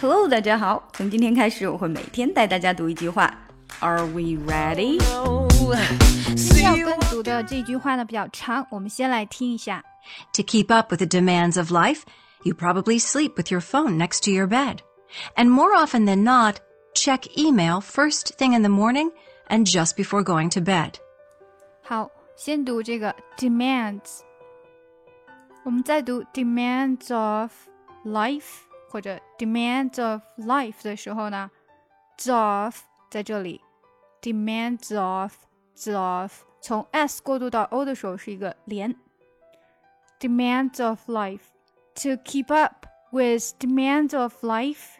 Hello，大家好。从今天开始，我会每天带大家读一句话。Are we ready？今天要跟读的这句话呢比较长，我们先来听一下。To keep up with the demands of life, you probably sleep with your phone next to your bed. And more often than not, check email first thing in the morning and just before going to bed. 好，先读这个 demands，我们在读 demands of life 或者 demands of life 的时候呢，of 在这里，demands of of 从 s 过渡到 o 的时候是一个连。demands of life to keep up with demands of life。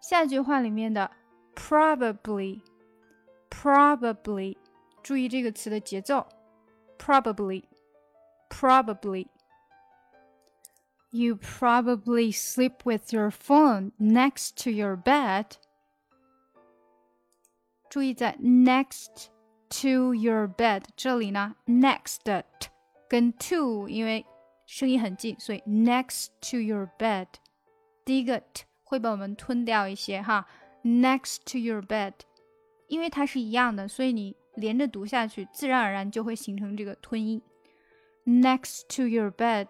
下句话里面的 probably probably 注意这个词的节奏，probably probably。 You probably sleep with your phone next to your bed. 注意在 next to your bed 这里呢，next 的 t 跟 to 因为声音很近，所以 next to your bed 第一个 t 会把我们吞掉一些哈。Next to your bed，因为它是一样的，所以你连着读下去，自然而然就会形成这个吞音。Next to your bed。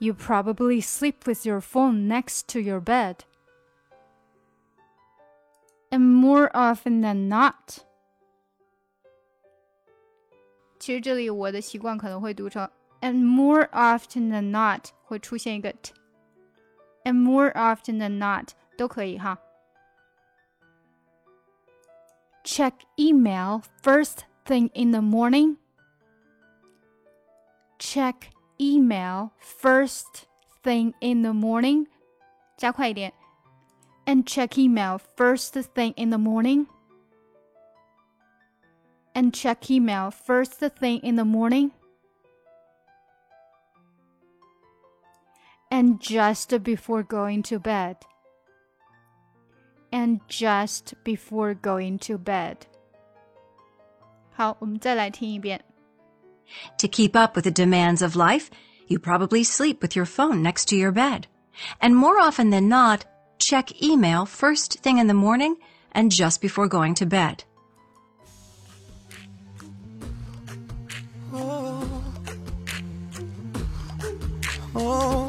You probably sleep with your phone next to your bed. And more often than not. 其实这里我的习惯可能会读成 and more often than not 会出现一个 t，and more often than not 都可以哈。Check email first thing in the morning. Check email first thing in the morning. 加快一点。And check email first thing in the morning. And check email first thing in the morning. And just before going to bed. And just before going to bed. 好，我们再来听一遍。 to keep up with the demands of life, you probably sleep with your phone next to your bed. And more often than not, check email first thing in the morning and just before going to bed. Oh. Oh.